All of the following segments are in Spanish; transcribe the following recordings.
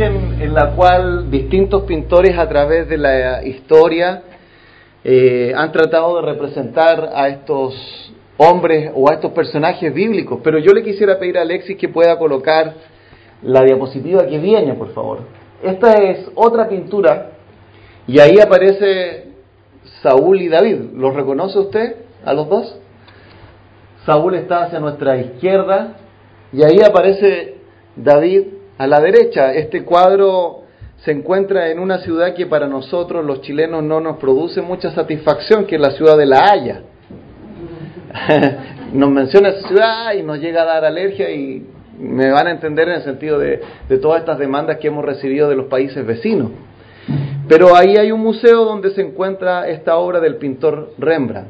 en la cual distintos pintores a través de la historia eh, han tratado de representar a estos hombres o a estos personajes bíblicos, pero yo le quisiera pedir a Alexis que pueda colocar la diapositiva que viene, por favor. Esta es otra pintura y ahí aparece Saúl y David. ¿Los reconoce usted a los dos? Saúl está hacia nuestra izquierda y ahí aparece David a la derecha. Este cuadro se encuentra en una ciudad que para nosotros los chilenos no nos produce mucha satisfacción, que es la ciudad de La Haya. nos menciona esa ciudad y nos llega a dar alergia y me van a entender en el sentido de, de todas estas demandas que hemos recibido de los países vecinos. Pero ahí hay un museo donde se encuentra esta obra del pintor Rembrandt.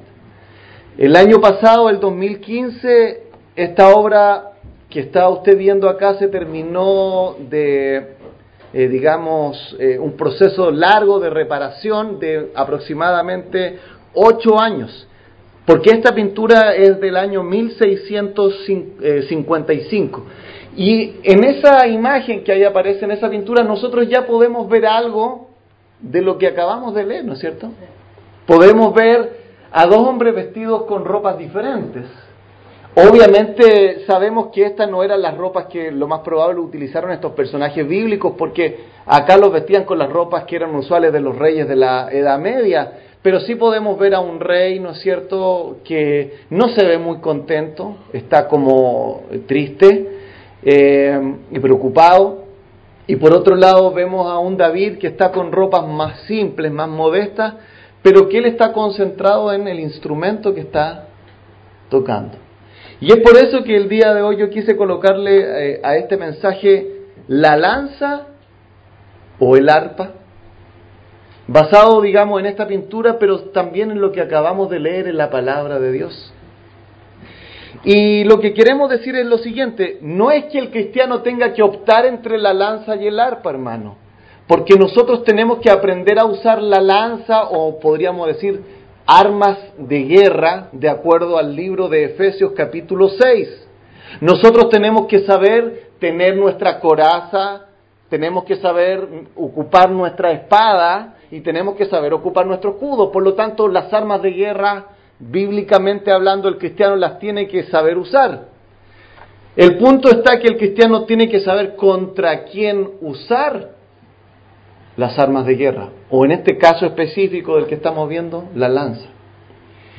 El año pasado, el 2015, esta obra que está usted viendo acá se terminó de, eh, digamos, eh, un proceso largo de reparación de aproximadamente ocho años. Porque esta pintura es del año 1655. Y en esa imagen que ahí aparece en esa pintura, nosotros ya podemos ver algo de lo que acabamos de leer, ¿no es cierto? Podemos ver a dos hombres vestidos con ropas diferentes. Obviamente sabemos que estas no eran las ropas que lo más probable utilizaron estos personajes bíblicos, porque acá los vestían con las ropas que eran usuales de los reyes de la Edad Media, pero sí podemos ver a un rey, ¿no es cierto?, que no se ve muy contento, está como triste eh, y preocupado. Y por otro lado vemos a un David que está con ropas más simples, más modestas, pero que él está concentrado en el instrumento que está tocando. Y es por eso que el día de hoy yo quise colocarle eh, a este mensaje la lanza o el arpa, basado, digamos, en esta pintura, pero también en lo que acabamos de leer en la palabra de Dios. Y lo que queremos decir es lo siguiente, no es que el cristiano tenga que optar entre la lanza y el arpa, hermano, porque nosotros tenemos que aprender a usar la lanza o podríamos decir armas de guerra de acuerdo al libro de Efesios capítulo 6. Nosotros tenemos que saber tener nuestra coraza, tenemos que saber ocupar nuestra espada y tenemos que saber ocupar nuestro escudo. Por lo tanto, las armas de guerra, bíblicamente hablando, el cristiano las tiene que saber usar. El punto está que el cristiano tiene que saber contra quién usar las armas de guerra, o en este caso específico del que estamos viendo, la lanza.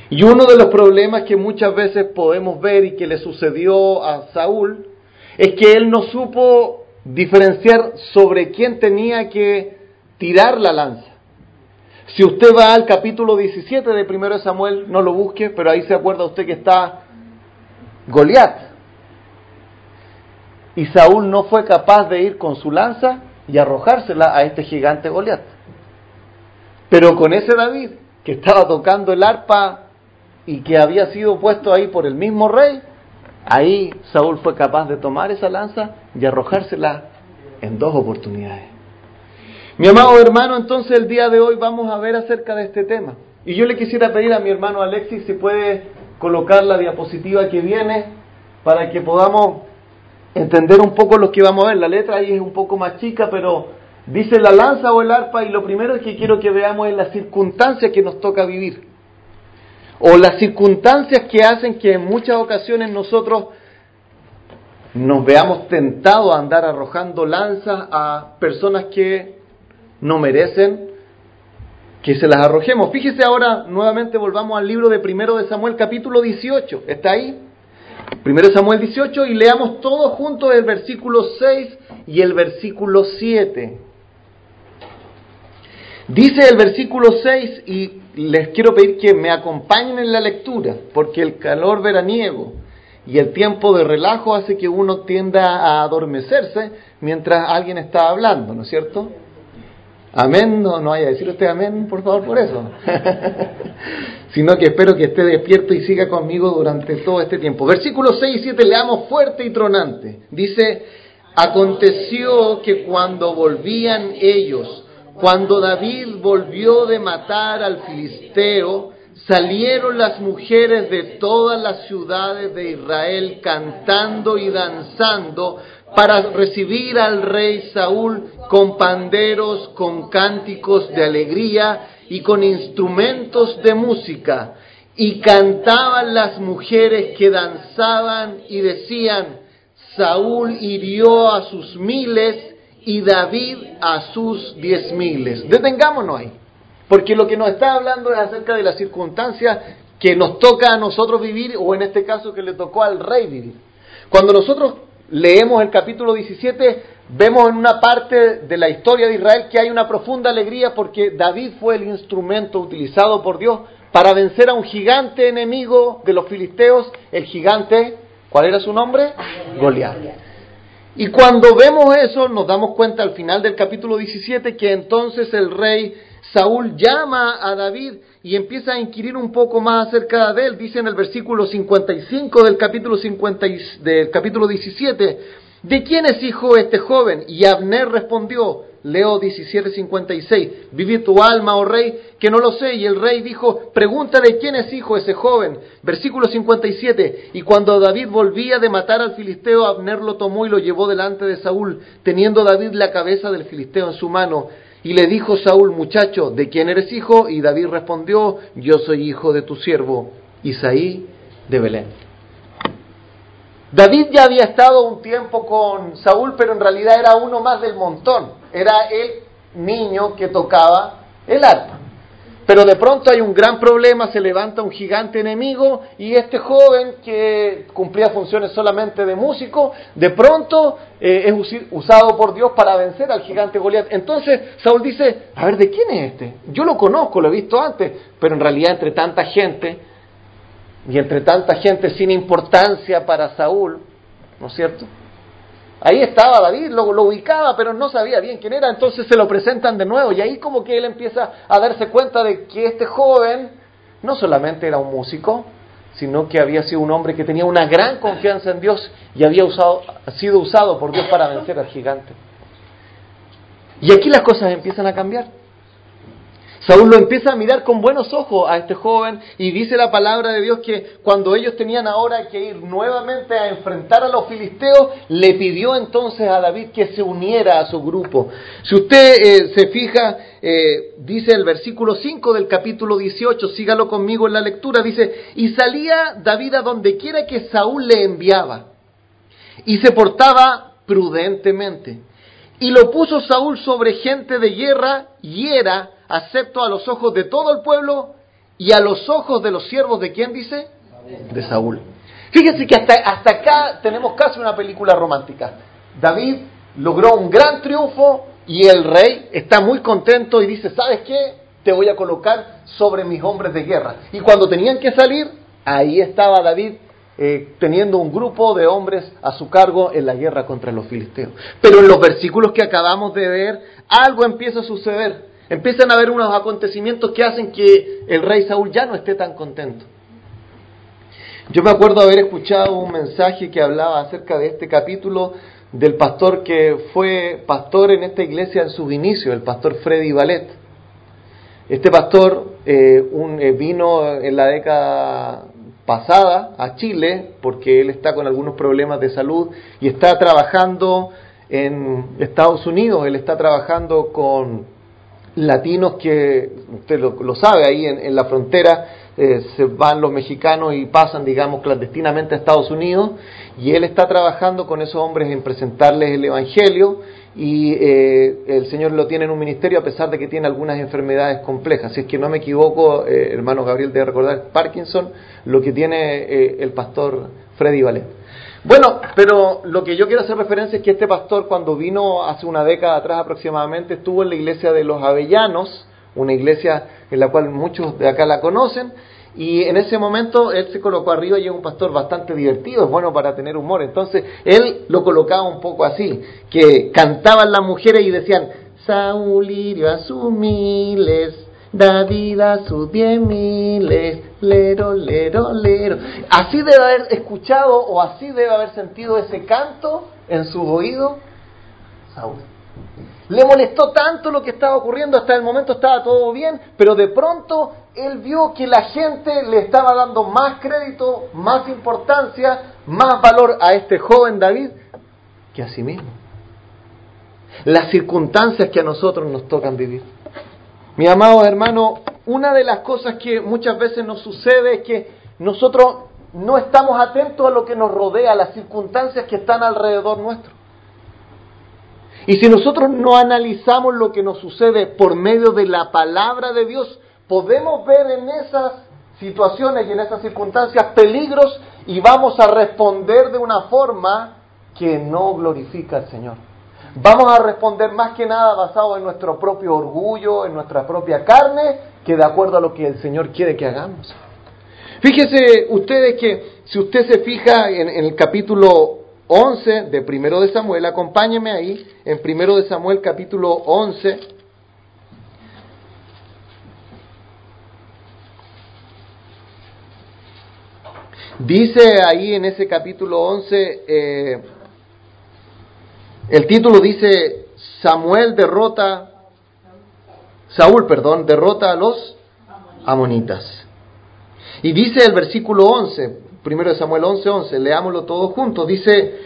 Y uno de los problemas que muchas veces podemos ver y que le sucedió a Saúl es que él no supo diferenciar sobre quién tenía que tirar la lanza. Si usted va al capítulo 17 de 1 Samuel, no lo busque, pero ahí se acuerda usted que está Goliat. Y Saúl no fue capaz de ir con su lanza y arrojársela a este gigante Goliat. Pero con ese David, que estaba tocando el arpa y que había sido puesto ahí por el mismo rey, ahí Saúl fue capaz de tomar esa lanza y arrojársela en dos oportunidades. Mi amado hermano, entonces el día de hoy vamos a ver acerca de este tema. Y yo le quisiera pedir a mi hermano Alexis si puede colocar la diapositiva que viene para que podamos entender un poco lo que vamos a ver. La letra ahí es un poco más chica, pero dice la lanza o el arpa y lo primero que quiero que veamos es las circunstancias que nos toca vivir. O las circunstancias que hacen que en muchas ocasiones nosotros nos veamos tentados a andar arrojando lanzas a personas que no merecen que se las arrojemos. Fíjese ahora, nuevamente volvamos al libro de primero de Samuel, capítulo 18. ¿Está ahí? 1 Samuel 18 y leamos todos juntos el versículo 6 y el versículo 7. Dice el versículo 6 y les quiero pedir que me acompañen en la lectura, porque el calor veraniego y el tiempo de relajo hace que uno tienda a adormecerse mientras alguien está hablando, ¿no es cierto? Amén, no, no vaya a decir usted amén, por favor, por eso. Sino que espero que esté despierto y siga conmigo durante todo este tiempo. Versículos 6 y 7 leamos fuerte y tronante. Dice, aconteció que cuando volvían ellos, cuando David volvió de matar al filisteo, salieron las mujeres de todas las ciudades de Israel cantando y danzando para recibir al rey Saúl con panderos, con cánticos de alegría y con instrumentos de música. Y cantaban las mujeres que danzaban y decían, Saúl hirió a sus miles y David a sus diez miles. Detengámonos ahí, porque lo que nos está hablando es acerca de las circunstancias que nos toca a nosotros vivir, o en este caso que le tocó al rey vivir. Cuando nosotros leemos el capítulo 17, vemos en una parte de la historia de Israel que hay una profunda alegría porque David fue el instrumento utilizado por Dios para vencer a un gigante enemigo de los filisteos, el gigante, ¿cuál era su nombre? Goliat. Y cuando vemos eso, nos damos cuenta al final del capítulo 17 que entonces el rey Saúl llama a David y empieza a inquirir un poco más acerca de él. Dice en el versículo 55 del capítulo, 50 del capítulo 17, ¿de quién es hijo este joven? Y Abner respondió, Leo 17:56, vive tu alma, oh rey, que no lo sé. Y el rey dijo, pregunta de quién es hijo ese joven. Versículo 57, y cuando David volvía de matar al filisteo, Abner lo tomó y lo llevó delante de Saúl, teniendo David la cabeza del filisteo en su mano. Y le dijo Saúl, muchacho, ¿de quién eres hijo? Y David respondió, yo soy hijo de tu siervo, Isaí de Belén. David ya había estado un tiempo con Saúl, pero en realidad era uno más del montón. Era el niño que tocaba el arpa. Pero de pronto hay un gran problema, se levanta un gigante enemigo y este joven que cumplía funciones solamente de músico, de pronto eh, es usado por Dios para vencer al gigante Goliat. Entonces Saúl dice, a ver, ¿de quién es este? Yo lo conozco, lo he visto antes, pero en realidad entre tanta gente y entre tanta gente sin importancia para Saúl, ¿no es cierto? Ahí estaba David, lo, ubicaba, pero no sabía bien quién era, entonces se lo presentan de nuevo y ahí como que él empieza a darse cuenta de que este joven no solamente era un músico, sino que había sido un hombre que tenía una gran confianza en Dios y había usado, sido usado por Dios para vencer al gigante. Y aquí las cosas empiezan a cambiar. Saúl lo empieza a mirar con buenos ojos a este joven y dice la palabra de Dios que cuando ellos tenían ahora que ir nuevamente a enfrentar a los filisteos, le pidió entonces a David que se uniera a su grupo. Si usted eh, se fija, eh, dice el versículo 5 del capítulo 18, sígalo conmigo en la lectura, dice, y salía David a donde quiera que Saúl le enviaba y se portaba prudentemente. Y lo puso Saúl sobre gente de guerra y era acepto a los ojos de todo el pueblo y a los ojos de los siervos de quién dice? De Saúl. Fíjense que hasta, hasta acá tenemos casi una película romántica. David logró un gran triunfo y el rey está muy contento y dice, ¿sabes qué? Te voy a colocar sobre mis hombres de guerra. Y cuando tenían que salir, ahí estaba David eh, teniendo un grupo de hombres a su cargo en la guerra contra los filisteos. Pero en los versículos que acabamos de ver, algo empieza a suceder. Empiezan a haber unos acontecimientos que hacen que el rey Saúl ya no esté tan contento. Yo me acuerdo haber escuchado un mensaje que hablaba acerca de este capítulo del pastor que fue pastor en esta iglesia en sus inicios, el pastor Freddy Ballet. Este pastor eh, eh, vino en la década pasada a Chile porque él está con algunos problemas de salud y está trabajando en Estados Unidos, él está trabajando con latinos que, usted lo, sabe, ahí en, la frontera eh, se van los mexicanos y pasan, digamos, clandestinamente a Estados Unidos, y él está trabajando con esos hombres en presentarles el Evangelio, y eh, el Señor lo tiene en un ministerio a pesar de que tiene algunas enfermedades complejas. Si es que no me equivoco, eh, hermano Gabriel debe recordar Parkinson, lo que tiene el pastor Freddy Valet. Bueno, pero lo que yo quiero hacer referencia es que este pastor cuando vino hace una década atrás aproximadamente estuvo en la iglesia de los Avellanos, una iglesia en la cual muchos de acá la conocen, y en ese momento él se colocó arriba y es un pastor bastante divertido, es bueno para tener humor. Entonces él lo colocaba un poco así, que cantaban las mujeres y decían, Saúl hirió a sus miles, David a sus diez miles, lero, lero, lero. Así debe haber escuchado o así debe haber sentido ese canto en su oído Saúl. Le molestó tanto lo que estaba ocurriendo, hasta el momento estaba todo bien, pero de pronto él vio que la gente le estaba dando más crédito, más importancia, más valor a este joven David que a sí mismo. Las circunstancias que a nosotros nos tocan vivir. Mi amado hermano, una de las cosas que muchas veces nos sucede es que nosotros no estamos atentos a lo que nos rodea, a las circunstancias que están alrededor nuestro. Y si nosotros no analizamos lo que nos sucede por medio de la palabra de Dios, podemos ver en esas situaciones y en esas circunstancias peligros y vamos a responder de una forma que no glorifica al Señor. Vamos a responder más que nada basado en nuestro propio orgullo, en nuestra propia carne, que de acuerdo a lo que el Señor quiere que hagamos. Fíjese ustedes que si usted se fija en, el capítulo 11 de Primero de Samuel, acompáñeme ahí, en Primero de Samuel capítulo 11, Dice ahí en ese capítulo 11, eh, el título dice, Samuel derrota, Saúl, perdón, derrota a los amonitas. Y dice el versículo 11, primero de Samuel 11, 11, leámoslo todos juntos, dice,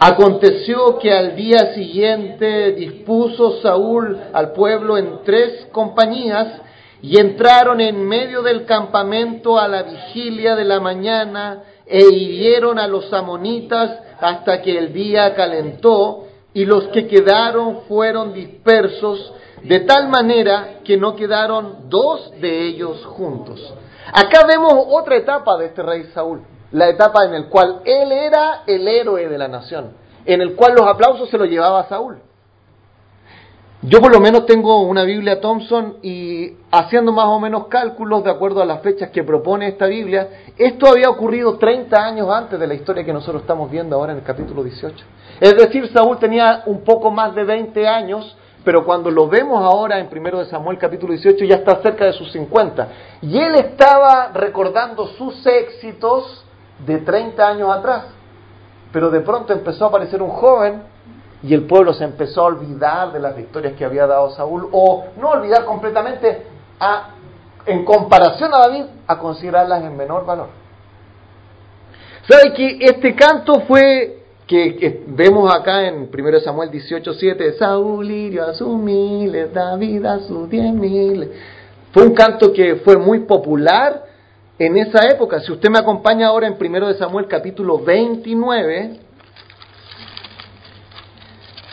aconteció que al día siguiente dispuso Saúl al pueblo en tres compañías y entraron en medio del campamento a la vigilia de la mañana e hirieron a los amonitas hasta que el día calentó y los que quedaron fueron dispersos de tal manera que no quedaron dos de ellos juntos. Acá vemos otra etapa de este rey Saúl, la etapa en la cual él era el héroe de la nación, en el cual los aplausos se los llevaba Saúl. Yo por lo menos tengo una Biblia Thompson y haciendo más o menos cálculos de acuerdo a las fechas que propone esta Biblia, esto había ocurrido 30 años antes de la historia que nosotros estamos viendo ahora en el capítulo 18. Es decir, Saúl tenía un poco más de 20 años pero cuando lo vemos ahora en 1 de Samuel capítulo 18 ya está cerca de sus 50. Y él estaba recordando sus éxitos de 30 años atrás. Pero de pronto empezó a aparecer un joven y el pueblo se empezó a olvidar de las victorias que había dado Saúl, o no olvidar completamente, a, en comparación a David, a considerarlas en menor valor. ¿Sabe que este canto fue que, vemos acá en 1 Samuel 18:7, Saúl hirió a sus miles, David a sus diez miles. Fue un canto que fue muy popular en esa época. Si usted me acompaña ahora en 1 Samuel capítulo 29,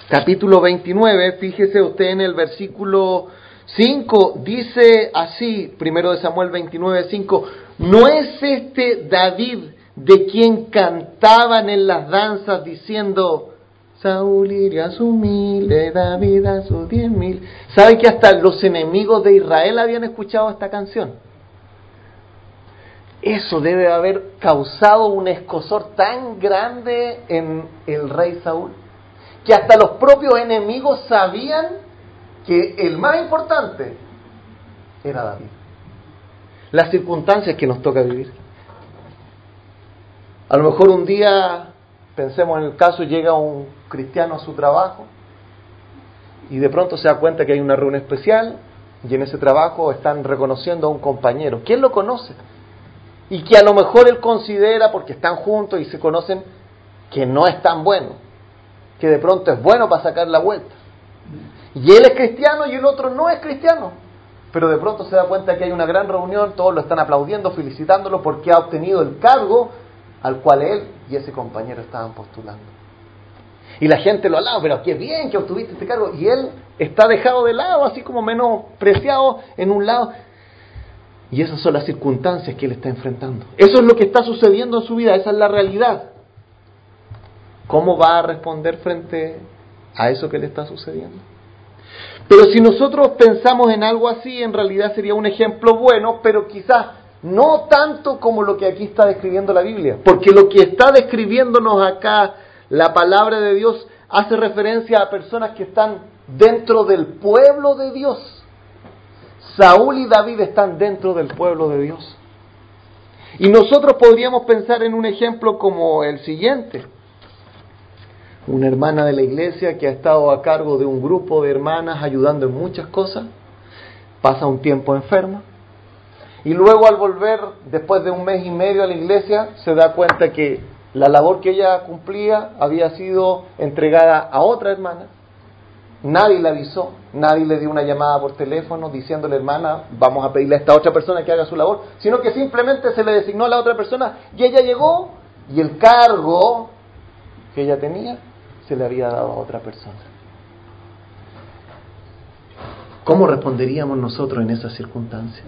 capítulo 29, fíjese usted en el versículo 5, dice así, 1 Samuel 29, 5, ¿no es este David de quien cantaban en las danzas diciendo, Saúl iría a su mil, David a sus diez mil. ¿Sabe que hasta los enemigos de Israel habían escuchado esta canción? Eso debe haber causado un escosor tan grande en el rey Saúl, que hasta los propios enemigos sabían que el más importante era David. Las circunstancias que nos toca vivir. A lo mejor un día, pensemos en el caso, llega un cristiano a su trabajo y de pronto se da cuenta que hay una reunión especial y en ese trabajo están reconociendo a un compañero. ¿Quién lo conoce? Y que a lo mejor él considera, porque están juntos y se conocen, que no es tan bueno, que de pronto es bueno para sacar la vuelta. Y él es cristiano y el otro no es cristiano. Pero de pronto se da cuenta que hay una gran reunión, todos lo están aplaudiendo, felicitándolo porque ha obtenido el cargo al cual él y ese compañero estaban postulando. Y la gente lo alaba, pero qué bien que obtuviste este cargo. Y él está dejado de lado, así como menospreciado en un lado. Y esas son las circunstancias que él está enfrentando. Eso es lo que está sucediendo en su vida, esa es la realidad. ¿Cómo va a responder frente a eso que le está sucediendo? Pero si nosotros pensamos en algo así, en realidad sería un ejemplo bueno, pero quizás no tanto como lo que aquí está describiendo la Biblia, porque lo que está describiéndonos acá la palabra de Dios hace referencia a personas que están dentro del pueblo de Dios. Saúl y David están dentro del pueblo de Dios. Y nosotros podríamos pensar en un ejemplo como el siguiente. Una hermana de la iglesia que ha estado a cargo de un grupo de hermanas ayudando en muchas cosas, pasa un tiempo enferma, y luego al volver, después de un mes y medio a la iglesia, se da cuenta que la labor que ella cumplía había sido entregada a otra hermana. Nadie le avisó, nadie le dio una llamada por teléfono diciéndole, hermana, vamos a pedirle a esta otra persona que haga su labor, sino que simplemente se le designó a la otra persona y ella llegó y el cargo que ella tenía se le había dado a otra persona. ¿Cómo responderíamos nosotros en esas circunstancias?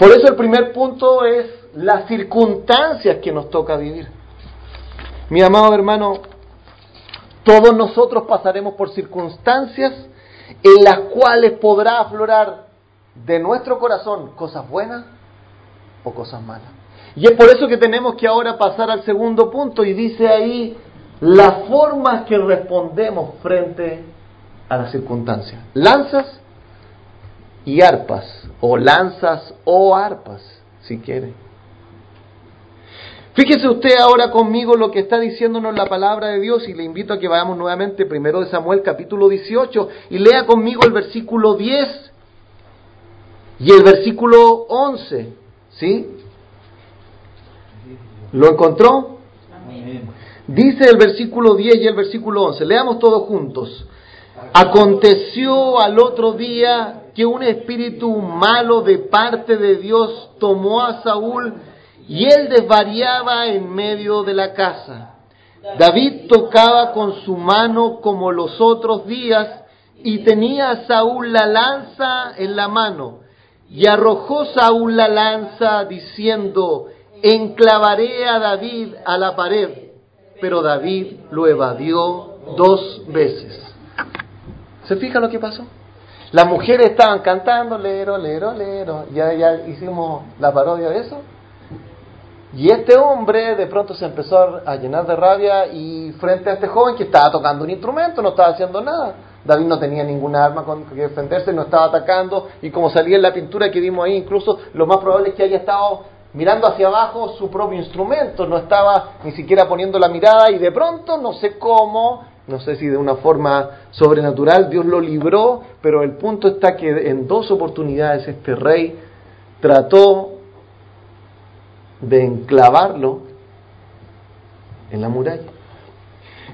Por eso el primer punto es las circunstancias que nos toca vivir. Mi amado hermano, todos nosotros pasaremos por circunstancias en las cuales podrá aflorar de nuestro corazón cosas buenas o cosas malas. Y es por eso que tenemos que ahora pasar al segundo punto y dice ahí las formas que respondemos frente a las circunstancias. Lanzas y arpas, o lanzas o arpas, si quiere. Fíjese usted ahora conmigo lo que está diciéndonos la palabra de Dios y le invito a que vayamos nuevamente primero de Samuel capítulo 18 y lea conmigo el versículo 10 y el versículo 11, ¿sí? ¿Lo encontró? Dice el versículo 10 y el versículo 11, leamos todos juntos. Aconteció al otro día que un espíritu malo de parte de Dios tomó a Saúl y él desvariaba en medio de la casa. David tocaba con su mano como los otros días y tenía Saúl la lanza en la mano. Y arrojó Saúl la lanza diciendo, enclavaré a David a la pared. Pero David lo evadió dos veces. ¿Se fija lo que pasó? Las mujeres estaban cantando, lero, lero, lero. Ya, ya hicimos la parodia de eso. Y este hombre de pronto se empezó a llenar de rabia y frente a este joven que estaba tocando un instrumento, no estaba haciendo nada. David no tenía ninguna arma con que defenderse, no estaba atacando y como salía en la pintura que vimos ahí, incluso lo más probable es que haya estado mirando hacia abajo su propio instrumento, no estaba ni siquiera poniendo la mirada y de pronto, no sé cómo, no sé si de una forma sobrenatural, Dios lo libró, pero el punto está que en dos oportunidades este rey trató de enclavarlo en la muralla.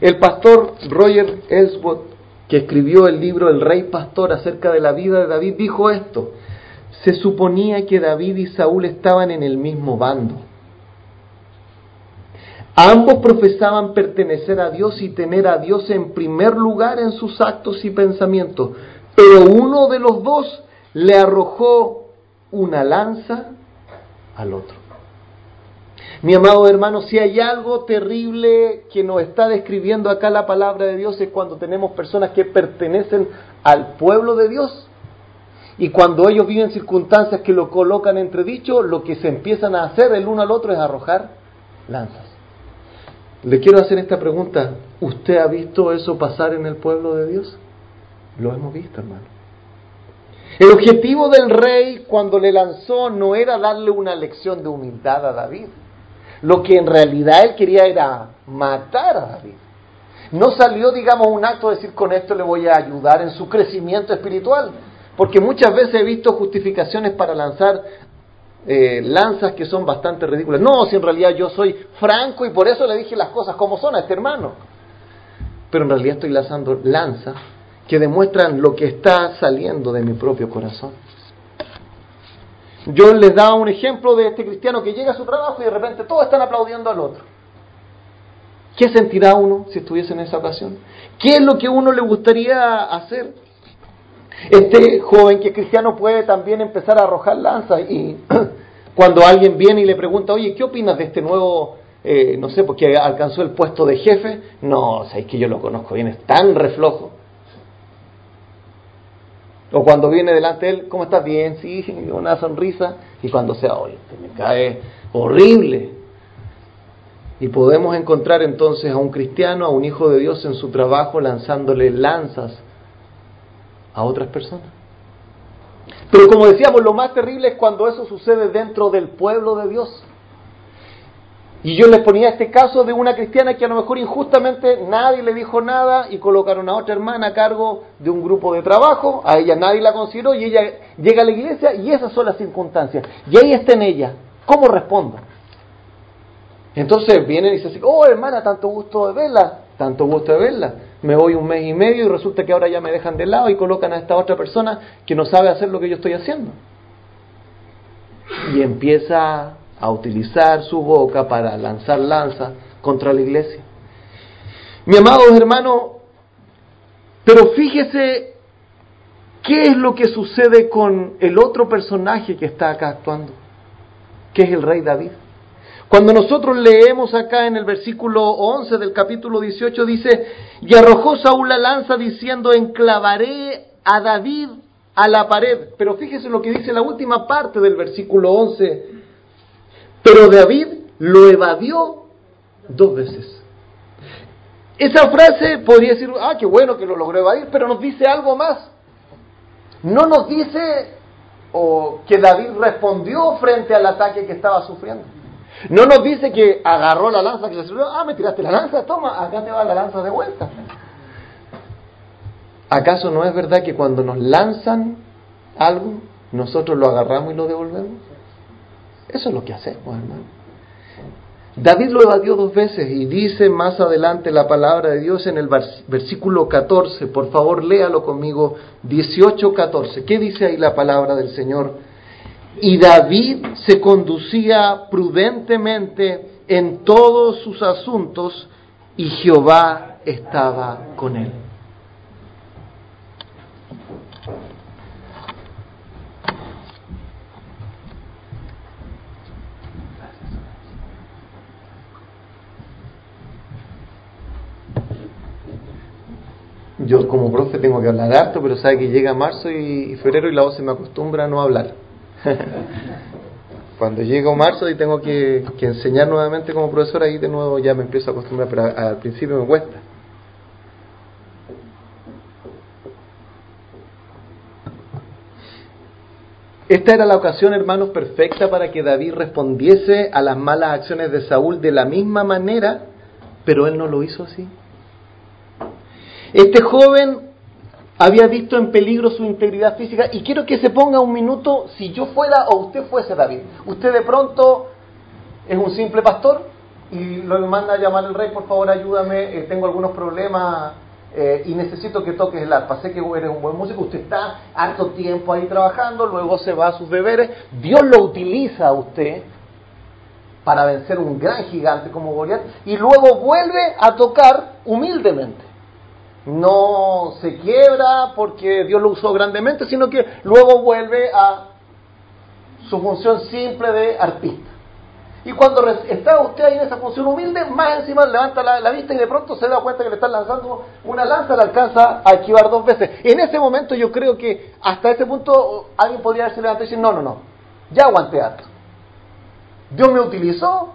El pastor Roger Ellsworth, que escribió el libro El Rey Pastor acerca de la vida de David, dijo esto, se suponía que David y Saúl estaban en el mismo bando Ambos profesaban pertenecer a Dios y tener a Dios en primer lugar en sus actos y pensamientos, pero uno de los dos le arrojó una lanza al otro. Mi amado hermano, si hay algo terrible que nos está describiendo acá la palabra de Dios es cuando tenemos personas que pertenecen al pueblo de Dios y cuando ellos viven circunstancias que lo colocan entredicho, lo que se empiezan a hacer el uno al otro es arrojar lanzas. Le quiero hacer esta pregunta. ¿Usted ha visto eso pasar en el pueblo de Dios? Lo hemos visto, hermano. El objetivo del rey cuando le lanzó no era darle una lección de humildad a David. Lo que en realidad él quería era matar a David. No salió, digamos, un acto de decir con esto le voy a ayudar en su crecimiento espiritual. Porque muchas veces he visto justificaciones para lanzar eh, lanzas que son bastante ridículas. No, si en realidad yo soy franco y por eso le dije las cosas como son a este hermano. Pero en realidad estoy lanzando lanzas que demuestran lo que está saliendo de mi propio corazón. Yo les daba un ejemplo de este cristiano que llega a su trabajo y de repente todos están aplaudiendo al otro. ¿Qué sentirá uno si estuviese en esa ocasión? ¿Qué es lo que uno le gustaría hacer? Este joven que es cristiano puede también empezar a arrojar lanzas y cuando alguien viene y le pregunta, oye, ¿qué opinas de este nuevo, eh, no sé, porque alcanzó el puesto de jefe? No, o que yo lo conozco bien, es tan reflojo. O cuando viene delante de él, ¿cómo estás? Bien, sí, una sonrisa. Y cuando sea, oye, me cae horrible. Y podemos encontrar entonces a un cristiano, a un hijo de Dios en su trabajo lanzándole lanzas a otras personas. Pero como decíamos, lo más terrible es cuando eso sucede dentro del pueblo de Dios. Y yo les ponía este caso de una cristiana que a lo mejor injustamente nadie le dijo nada y colocaron a otra hermana a cargo de un grupo de trabajo, a ella nadie la consideró y ella llega a la iglesia y esas son las circunstancias. Y ahí está en ella. ¿Cómo respondo? Entonces vienen y dicen, oh hermana, tanto gusto de verla, tanto gusto de verla. Me voy un mes y medio y resulta que ahora ya me dejan de lado y colocan a esta otra persona que no sabe hacer lo que yo estoy haciendo. Y empieza a utilizar su boca para lanzar lanza contra la iglesia. Mi amado hermano, pero fíjese qué es lo que sucede con el otro personaje que está acá actuando, que es el rey David. Cuando nosotros leemos acá en el versículo 11 del capítulo 18 dice, y arrojó Saúl la lanza diciendo, enclavaré a David a la pared. Pero fíjese lo que dice la última parte del versículo 11. Pero David lo evadió dos veces. Esa frase podría decir, ah, qué bueno que lo logró evadir, pero nos dice algo más. No nos dice o que David respondió frente al ataque que estaba sufriendo. No nos dice que agarró la lanza que le sirvió, ah, me tiraste la lanza, toma, acá te va la lanza de vuelta. ¿Acaso no es verdad que cuando nos lanzan algo, nosotros lo agarramos y lo devolvemos? Eso es lo que hacemos, hermano. David lo evadió dos veces y dice más adelante la palabra de Dios en el versículo 14, por favor léalo conmigo, 18-14. ¿Qué dice ahí la palabra del Señor? Y David se conducía prudentemente en todos sus asuntos y Jehová estaba con él. Yo como profe tengo que hablar harto, pero sabe que llega marzo y febrero y la voz se me acostumbra a no hablar. Cuando llego marzo y tengo que, enseñar nuevamente como profesor, ahí de nuevo ya me empiezo a acostumbrar, pero al principio me cuesta. Esta era la ocasión, hermanos, perfecta para que David respondiese a las malas acciones de Saúl de la misma manera, pero él no lo hizo así. Este joven había visto en peligro su integridad física y quiero que se ponga un minuto si yo fuera o usted fuese David. Usted de pronto es un simple pastor y lo manda a llamar al rey, por favor ayúdame, eh, tengo algunos problemas eh, y necesito que toques el arpa. Sé que eres un buen músico, usted está harto tiempo ahí trabajando, luego se va a sus deberes. Dios lo utiliza a usted para vencer un gran gigante como Goliat y luego vuelve a tocar humildemente no se quiebra porque Dios lo usó grandemente, sino que luego vuelve a su función simple de artista. Y cuando está usted ahí en esa función humilde, más encima levanta la, vista y de pronto se da cuenta que le están lanzando una lanza, le alcanza a esquivar dos veces. En ese momento yo creo que hasta ese punto alguien podría haberse levantado y decir, no, no, no, ya aguanté harto. Dios me utilizó,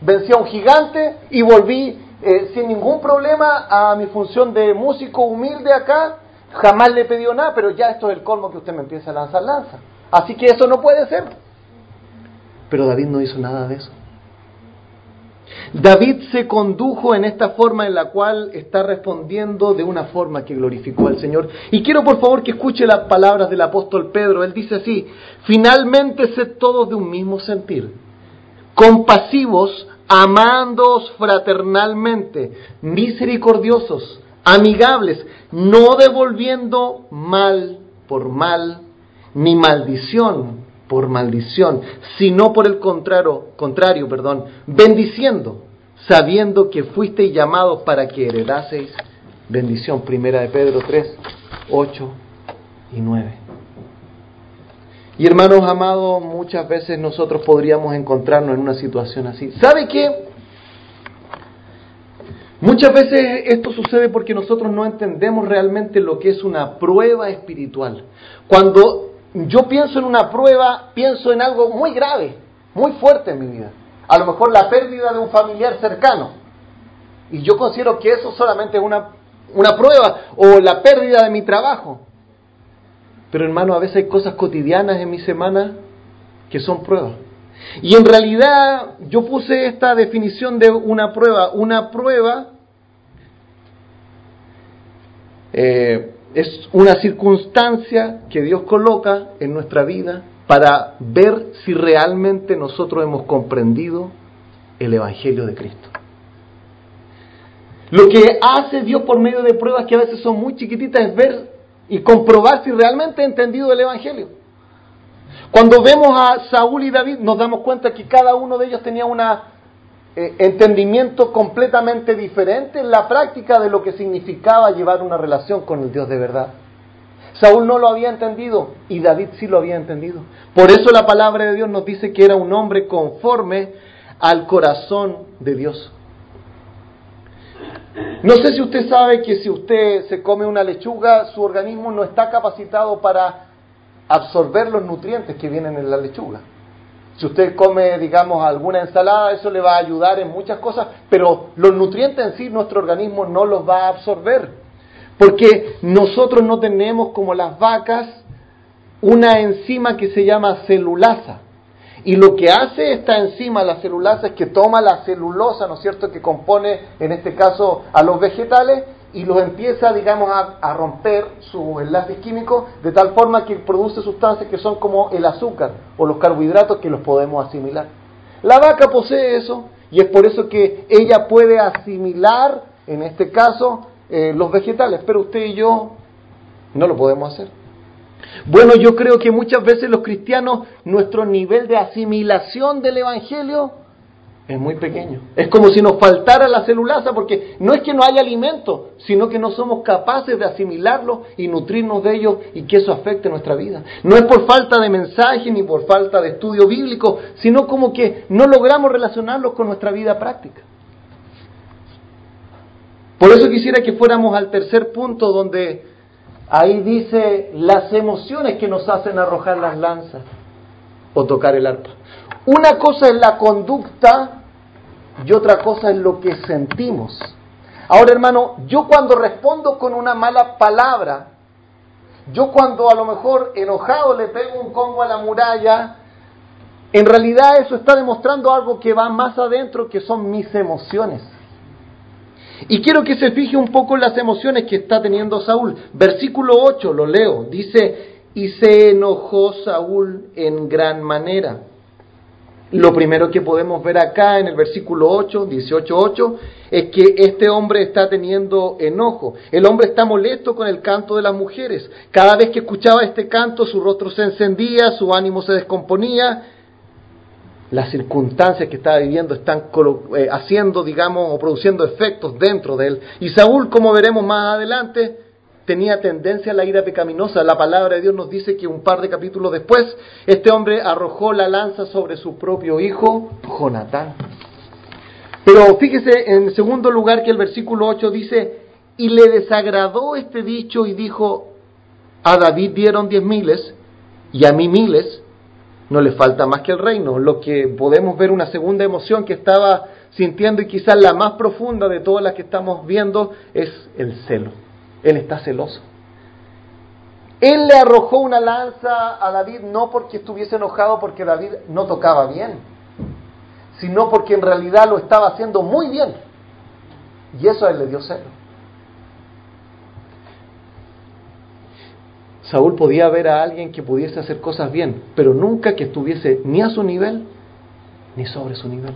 vencí a un gigante y volví eh, sin ningún problema a mi función de músico humilde acá, jamás le pedido nada, pero ya esto es el colmo que usted me empieza a lanzar lanza. Así que eso no puede ser. Pero David no hizo nada de eso. David se condujo en esta forma en la cual está respondiendo de una forma que glorificó al Señor. Y quiero por favor que escuche las palabras del apóstol Pedro. Él dice así, finalmente sed todos de un mismo sentir, compasivos, amándoos fraternalmente, misericordiosos, amigables, no devolviendo mal por mal, ni maldición por maldición, sino por el contrario, contrario, perdón, bendiciendo, sabiendo que fuisteis llamados para que heredaseis bendición. Primera de Pedro 3, 8 y 9. Y hermanos amados, muchas veces nosotros podríamos encontrarnos en una situación así. ¿Sabe qué? Muchas veces esto sucede porque nosotros no entendemos realmente lo que es una prueba espiritual. Cuando yo pienso en una prueba, pienso en algo muy grave, muy fuerte en mi vida. A lo mejor la pérdida de un familiar cercano. Y yo considero que eso solamente es una, una prueba o la pérdida de mi trabajo. Pero hermano, a veces hay cosas cotidianas en mi semana que son pruebas. Y en realidad yo puse esta definición de una prueba. Una prueba eh, es una circunstancia que Dios coloca en nuestra vida para ver si realmente nosotros hemos comprendido el Evangelio de Cristo. Lo que hace Dios por medio de pruebas que a veces son muy chiquititas es ver y comprobar si realmente ha entendido el Evangelio. Cuando vemos a Saúl y David nos damos cuenta que cada uno de ellos tenía un eh, entendimiento completamente diferente en la práctica de lo que significaba llevar una relación con el Dios de verdad. Saúl no lo había entendido y David sí lo había entendido. Por eso la palabra de Dios nos dice que era un hombre conforme al corazón de Dios. No sé si usted sabe que si usted se come una lechuga, su organismo no está capacitado para absorber los nutrientes que vienen en la lechuga. Si usted come, digamos, alguna ensalada, eso le va a ayudar en muchas cosas, pero los nutrientes en sí nuestro organismo no los va a absorber. Porque nosotros no tenemos como las vacas una enzima que se llama celulasa. Y lo que hace esta enzima, la celulasa, es que toma la celulosa, ¿no es cierto?, que compone, en este caso, a los vegetales y los empieza, digamos, a, romper su enlace químico de tal forma que produce sustancias que son como el azúcar o los carbohidratos que los podemos asimilar. La vaca posee eso y es por eso que ella puede asimilar, en este caso, eh, los vegetales, pero usted y yo no lo podemos hacer. Bueno, yo creo que muchas veces los cristianos, nuestro nivel de asimilación del Evangelio es muy pequeño. Es como si nos faltara la celulasa, porque no es que no haya alimento, sino que no somos capaces de asimilarlo y nutrirnos de ello y que eso afecte nuestra vida. No es por falta de mensaje ni por falta de estudio bíblico, sino como que no logramos relacionarlos con nuestra vida práctica. Por eso quisiera que fuéramos al tercer punto donde ahí dice las emociones que nos hacen arrojar las lanzas o tocar el arpa. Una cosa es la conducta y otra cosa es lo que sentimos. Ahora hermano, yo cuando respondo con una mala palabra, yo cuando a lo mejor enojado le pego un combo a la muralla, en realidad eso está demostrando algo que va más adentro, que son mis emociones. Y quiero que se fije un poco en las emociones que está teniendo Saúl. Versículo 8, lo leo, dice, y se enojó Saúl en gran manera. Lo primero que podemos ver acá en el versículo 8, 18.8, es que este hombre está teniendo enojo. El hombre está molesto con el canto de las mujeres. Cada vez que escuchaba este canto, su rostro se encendía, su ánimo se descomponía las circunstancias que estaba viviendo están eh, haciendo, digamos, o produciendo efectos dentro de él. Y Saúl, como veremos más adelante, tenía tendencia a la ira pecaminosa. La palabra de Dios nos dice que un par de capítulos después, este hombre arrojó la lanza sobre su propio hijo, Jonatán. Pero fíjese en segundo lugar que el versículo 8 dice, y le desagradó este dicho y dijo, a David dieron diez miles y a mí miles, no le falta más que el reino. Lo que podemos ver una segunda emoción que estaba sintiendo y quizás la más profunda de todas las que estamos viendo es el celo. Él está celoso. Él le arrojó una lanza a David no porque estuviese enojado porque David no tocaba bien, sino porque en realidad lo estaba haciendo muy bien. Y eso a él le dio celo. Saúl podía ver a alguien que pudiese hacer cosas bien, pero nunca que estuviese ni a su nivel ni sobre su nivel.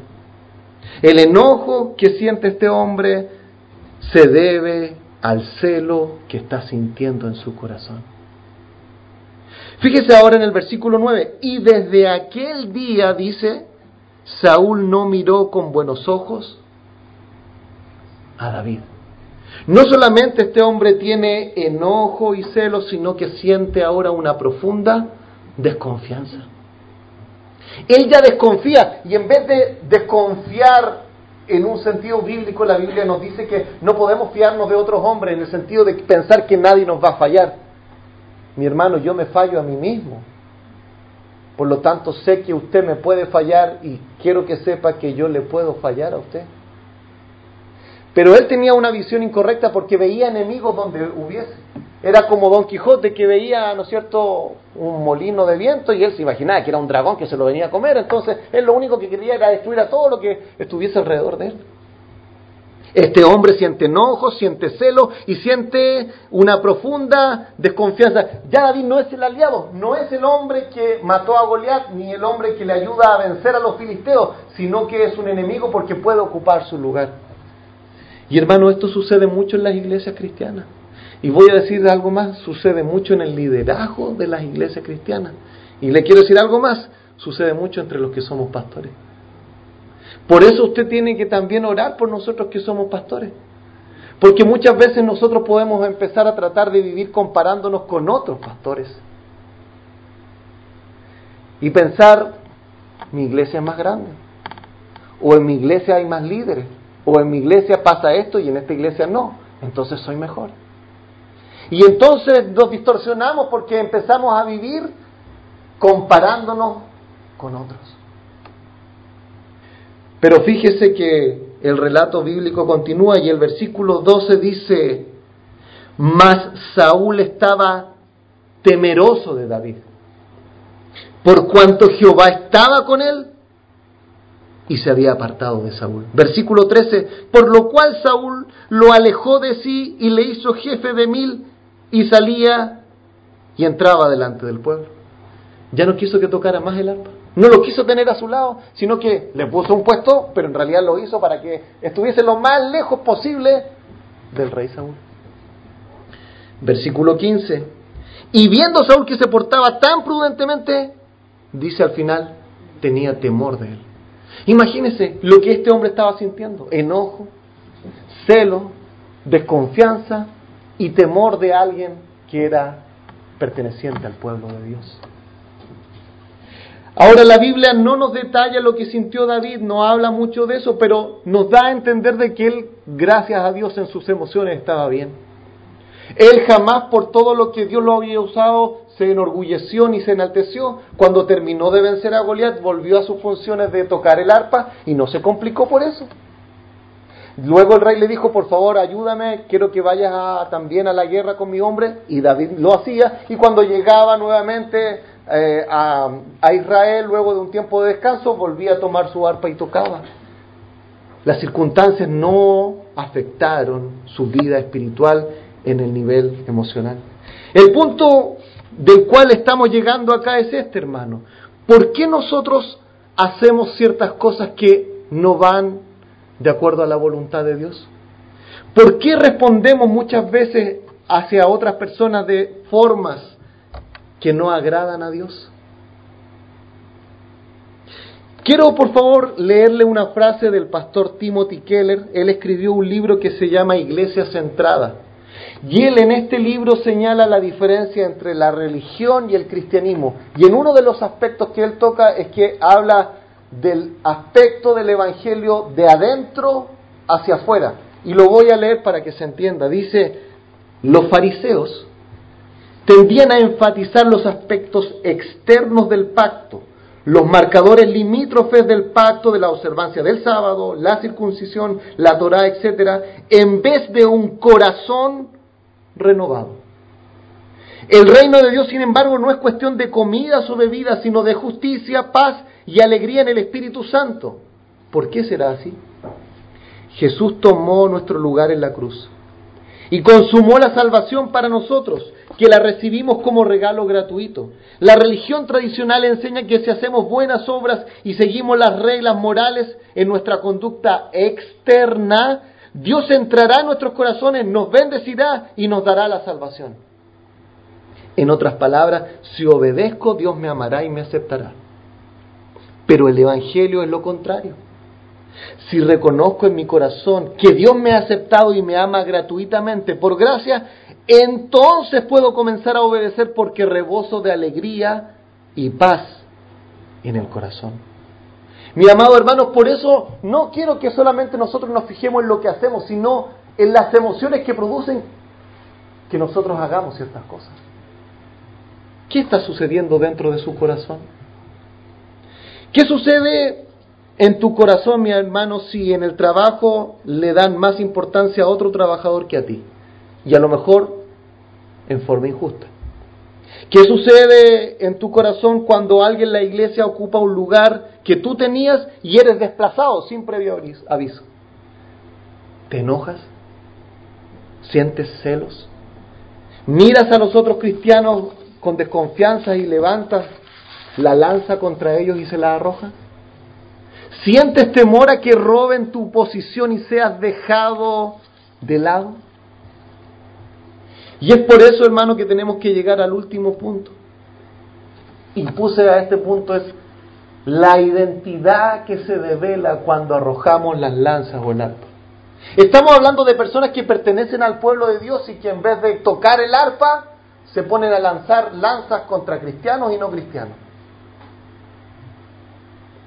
El enojo que siente este hombre se debe al celo que está sintiendo en su corazón. Fíjese ahora en el versículo 9, y desde aquel día, dice, Saúl no miró con buenos ojos a David. No solamente este hombre tiene enojo y celos, sino que siente ahora una profunda desconfianza. Él ya desconfía y en vez de desconfiar en un sentido bíblico, la Biblia nos dice que no podemos fiarnos de otros hombres en el sentido de pensar que nadie nos va a fallar. Mi hermano, yo me fallo a mí mismo. Por lo tanto, sé que usted me puede fallar y quiero que sepa que yo le puedo fallar a usted. Pero él tenía una visión incorrecta porque veía enemigos donde hubiese. Era como Don Quijote que veía, ¿no es cierto?, un molino de viento y él se imaginaba que era un dragón que se lo venía a comer. Entonces él lo único que quería era destruir a todo lo que estuviese alrededor de él. Este hombre siente enojo, siente celo y siente una profunda desconfianza. Ya David no es el aliado, no es el hombre que mató a Goliat, ni el hombre que le ayuda a vencer a los filisteos, sino que es un enemigo porque puede ocupar su lugar. Y hermano, esto sucede mucho en las iglesias cristianas. Y voy a decir algo más, sucede mucho en el liderazgo de las iglesias cristianas. Y le quiero decir algo más, sucede mucho entre los que somos pastores. Por eso usted tiene que también orar por nosotros que somos pastores. Porque muchas veces nosotros podemos empezar a tratar de vivir comparándonos con otros pastores. Y pensar, mi iglesia es más grande. O en mi iglesia hay más líderes. O en mi iglesia pasa esto y en esta iglesia no. Entonces soy mejor. Y entonces nos distorsionamos porque empezamos a vivir comparándonos con otros. Pero fíjese que el relato bíblico continúa y el versículo 12 dice, mas Saúl estaba temeroso de David, por cuanto Jehová estaba con él y se había apartado de Saúl. Versículo 13, por lo cual Saúl lo alejó de sí y le hizo jefe de mil y salía y entraba delante del pueblo. Ya no quiso que tocara más el arpa. No lo quiso tener a su lado, sino que le puso un puesto, pero en realidad lo hizo para que estuviese lo más lejos posible del rey Saúl. Versículo 15. Y viendo Saúl que se portaba tan prudentemente, dice al final, tenía temor de él. Imagínese lo que este hombre estaba sintiendo, enojo, celo, desconfianza y temor de alguien que era perteneciente al pueblo de Dios. Ahora la Biblia no nos detalla lo que sintió David, no habla mucho de eso, pero nos da a entender de que él, gracias a Dios en sus emociones, estaba bien. Él jamás por todo lo que Dios lo había usado se enorgulleció ni se enalteció. Cuando terminó de vencer a Goliat, volvió a sus funciones de tocar el arpa y no se complicó por eso. Luego el rey le dijo, por favor, ayúdame, quiero que vayas también a la guerra con mi hombre. Y David lo hacía. Y cuando llegaba nuevamente eh, a, Israel luego de un tiempo de descanso, volvía a tomar su arpa y tocaba. Las circunstancias no afectaron su vida espiritual en el nivel emocional. El punto del cual estamos llegando acá es este, hermano. ¿Por qué nosotros hacemos ciertas cosas que no van de acuerdo a la voluntad de Dios? ¿Por qué respondemos muchas veces hacia otras personas de formas que no agradan a Dios? Quiero por favor leerle una frase del pastor Timothy Keller. Él escribió un libro que se llama Iglesia Centrada. Y él en este libro señala la diferencia entre la religión y el cristianismo. Y en uno de los aspectos que él toca es que habla del aspecto del Evangelio de adentro hacia afuera. Y lo voy a leer para que se entienda. Dice, los fariseos tendían a enfatizar los aspectos externos del pacto, los marcadores limítrofes del pacto de la observancia del sábado, la circuncisión, la Torah, etc., en vez de un corazón renovado. El reino de Dios, sin embargo, no es cuestión de comidas o bebidas, sino de justicia, paz y alegría en el Espíritu Santo. ¿Por qué será así? Jesús tomó nuestro lugar en la cruz y consumó la salvación para nosotros, que la recibimos como regalo gratuito. La religión tradicional enseña que si hacemos buenas obras y seguimos las reglas morales en nuestra conducta externa, Dios entrará en nuestros corazones, nos bendecirá y nos dará la salvación. En otras palabras, si obedezco, Dios me amará y me aceptará. Pero el Evangelio es lo contrario si reconozco en mi corazón que Dios me ha aceptado y me ama gratuitamente por gracia, entonces puedo comenzar a obedecer porque rebozo de alegría y paz en el corazón. Mi amado hermanos, por eso no quiero que solamente nosotros nos fijemos en lo que hacemos, sino en las emociones que producen que nosotros hagamos ciertas cosas. ¿Qué está sucediendo dentro de su corazón? ¿Qué sucede en tu corazón, mi hermano, si en el trabajo le dan más importancia a otro trabajador que a ti, y a lo mejor en forma injusta. ¿Qué sucede en tu corazón cuando alguien en la iglesia ocupa un lugar que tú tenías y eres desplazado sin previo aviso? ¿Te enojas? ¿Sientes celos? ¿Miras a los otros cristianos con desconfianza y levantas la lanza contra ellos y se la arrojas? ¿Sientes temor a que roben tu posición y seas dejado de lado? Y es por eso, hermano, que tenemos que llegar al último punto. Y puse a este punto es la identidad que se devela cuando arrojamos las lanzas o el arpa. Estamos hablando de personas que pertenecen al pueblo de Dios y que en vez de tocar el arpa, se ponen a lanzar lanzas contra cristianos y no cristianos.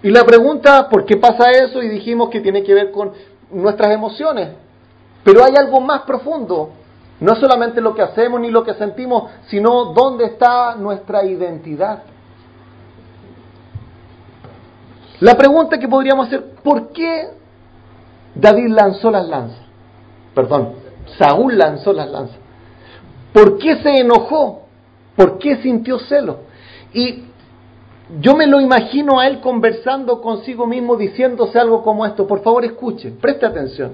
Y la pregunta, ¿por qué pasa eso? Y dijimos que tiene que ver con nuestras emociones. Pero hay algo más profundo. No solamente lo que hacemos ni lo que sentimos, sino dónde está nuestra identidad. La pregunta que podríamos hacer, ¿por qué David lanzó las lanzas? Perdón, Saúl lanzó las lanzas. ¿Por qué se enojó? ¿Por qué sintió celo? Y yo me lo imagino a él conversando consigo mismo, diciéndose algo como esto. Por favor, escuche, preste atención.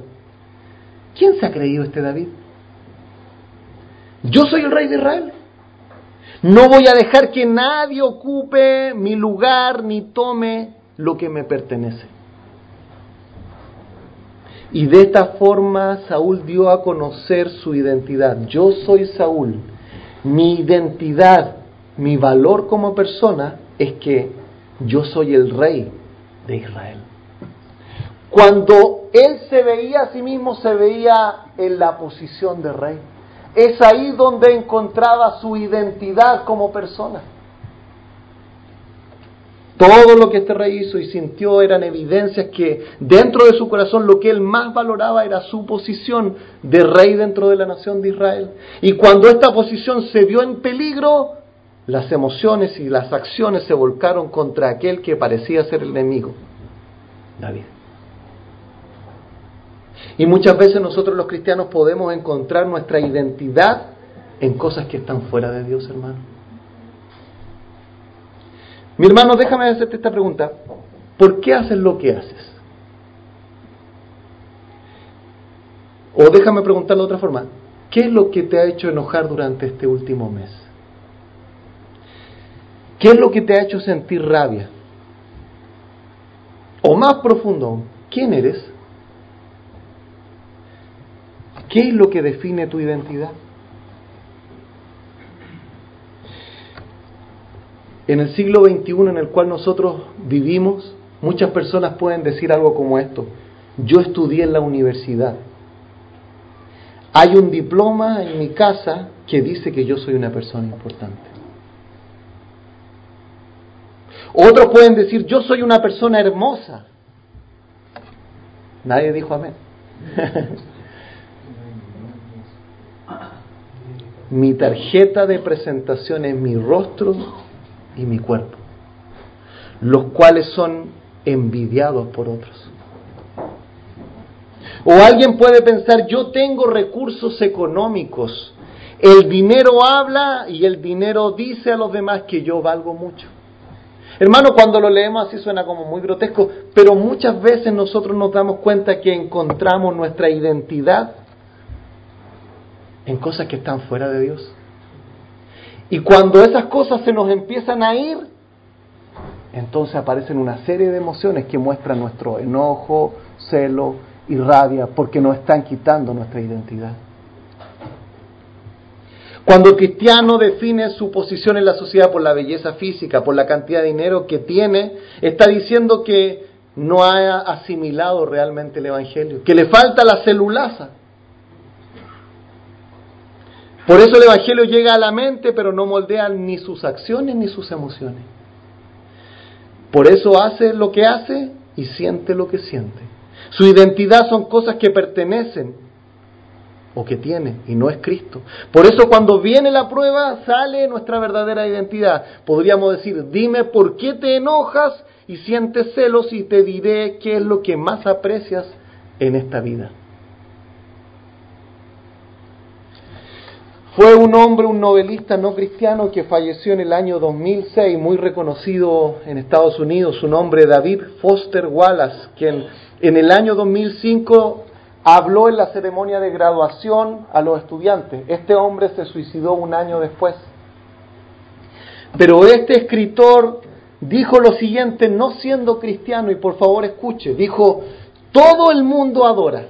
¿Quién se ha creído este David? Yo soy el rey de Israel. No voy a dejar que nadie ocupe mi lugar ni tome lo que me pertenece. Y de esta forma Saúl dio a conocer su identidad. Yo soy Saúl. Mi identidad, mi valor como persona es que yo soy el rey de Israel. Cuando él se veía a sí mismo, se veía en la posición de rey. Es ahí donde encontraba su identidad como persona. Todo lo que este rey hizo y sintió eran evidencias que dentro de su corazón lo que él más valoraba era su posición de rey dentro de la nación de Israel. Y cuando esta posición se vio en peligro, las emociones y las acciones se volcaron contra aquel que parecía ser el enemigo, David. Y muchas veces nosotros los cristianos podemos encontrar nuestra identidad en cosas que están fuera de Dios, hermano. Mi hermano, déjame hacerte esta pregunta. ¿Por qué haces lo que haces? O déjame preguntarlo de otra forma. ¿Qué es lo que te ha hecho enojar durante este último mes? ¿Qué es lo que te ha hecho sentir rabia? O más profundo, ¿quién eres? ¿Qué es lo que define tu identidad? En el siglo XXI en el cual nosotros vivimos, muchas personas pueden decir algo como esto. Yo estudié en la universidad. Hay un diploma en mi casa que dice que yo soy una persona importante. Otros pueden decir, yo soy una persona hermosa. Nadie dijo amén. mi tarjeta de presentación es mi rostro y mi cuerpo, los cuales son envidiados por otros. O alguien puede pensar, yo tengo recursos económicos, el dinero habla y el dinero dice a los demás que yo valgo mucho. Hermano, cuando lo leemos así suena como muy grotesco, pero muchas veces nosotros nos damos cuenta que encontramos nuestra identidad en cosas que están fuera de Dios. Y cuando esas cosas se nos empiezan a ir, entonces aparecen una serie de emociones que muestran nuestro enojo, celo y rabia, porque nos están quitando nuestra identidad. Cuando el cristiano define su posición en la sociedad por la belleza física, por la cantidad de dinero que tiene, está diciendo que no ha asimilado realmente el Evangelio, que le falta la celulaza. Por eso el Evangelio llega a la mente, pero no moldea ni sus acciones ni sus emociones. Por eso hace lo que hace y siente lo que siente. Su identidad son cosas que pertenecen o que tiene y no es Cristo. Por eso cuando viene la prueba sale nuestra verdadera identidad. Podríamos decir, dime por qué te enojas y sientes celos y te diré qué es lo que más aprecias en esta vida. Fue un hombre, un novelista no cristiano que falleció en el año 2006, muy reconocido en Estados Unidos, su nombre David Foster Wallace, quien en el año 2005 habló en la ceremonia de graduación a los estudiantes. Este hombre se suicidó un año después. Pero este escritor dijo lo siguiente, no siendo cristiano, y por favor escuche, dijo, todo el mundo adora.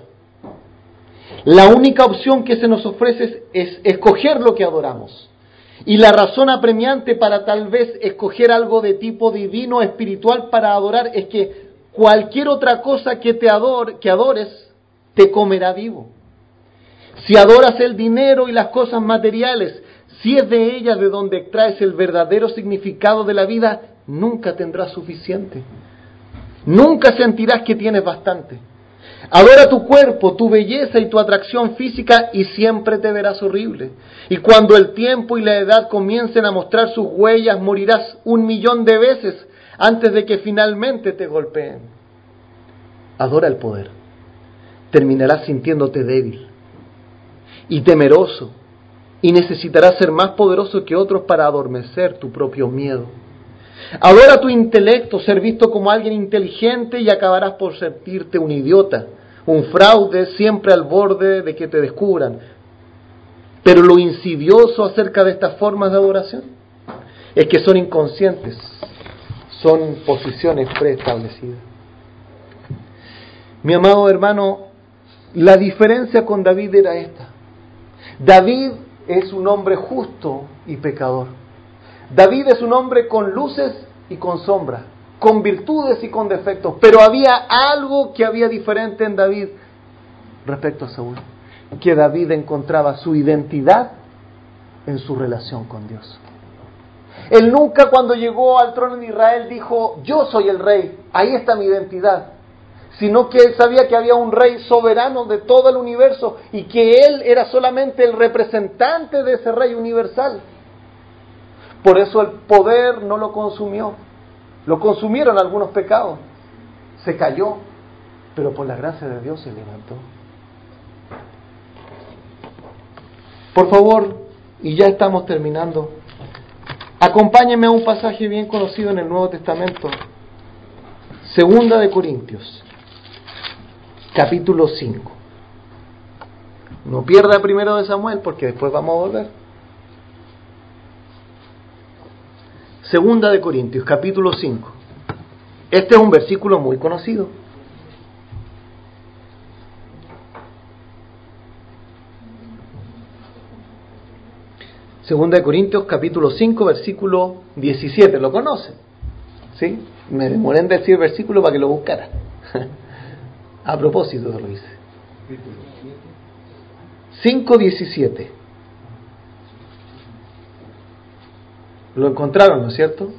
La única opción que se nos ofrece es, escoger lo que adoramos. Y la razón apremiante para tal vez escoger algo de tipo divino, espiritual para adorar, es que cualquier otra cosa que te adore, que adores, te comerá vivo. Si adoras el dinero y las cosas materiales, si es de ellas de donde extraes el verdadero significado de la vida, nunca tendrás suficiente. Nunca sentirás que tienes bastante. Adora tu cuerpo, tu belleza y tu atracción física y siempre te verás horrible. Y cuando el tiempo y la edad comiencen a mostrar sus huellas, morirás un millón de veces antes de que finalmente te golpeen. Adora el poder. Terminarás sintiéndote débil y temeroso y necesitarás ser más poderoso que otros para adormecer tu propio miedo. Adora tu intelecto, ser visto como alguien inteligente y acabarás por sentirte un idiota, un fraude siempre al borde de que te descubran. Pero lo insidioso acerca de estas formas de adoración es que son inconscientes, son posiciones preestablecidas. Mi amado hermano, la diferencia con David era esta. David es un hombre justo y pecador. David es un hombre con luces y con sombras, con virtudes y con defectos, pero había algo que había diferente en David respecto a Saúl, que David encontraba su identidad en su relación con Dios. Él nunca cuando llegó al trono de Israel dijo, yo soy el rey, ahí está mi identidad, sino que él sabía que había un rey soberano de todo el universo y que él era solamente el representante de ese rey universal. Por eso el poder no lo consumió. Lo consumieron algunos pecados. Se cayó, pero por la gracia de Dios se levantó. Por favor, y ya estamos terminando, acompáñenme a un pasaje bien conocido en el Nuevo Testamento, Segunda de Corintios, capítulo 5. No pierda primero de Samuel porque después vamos a volver. Segunda de Corintios, capítulo 5. Este es un versículo muy conocido. Segunda de Corintios, capítulo 5, versículo 17. ¿Lo conocen? ¿Sí? Me demoré en decir versículo para que lo buscara. A propósito lo hice. 5, 17. Lo encontraron, ¿no es cierto?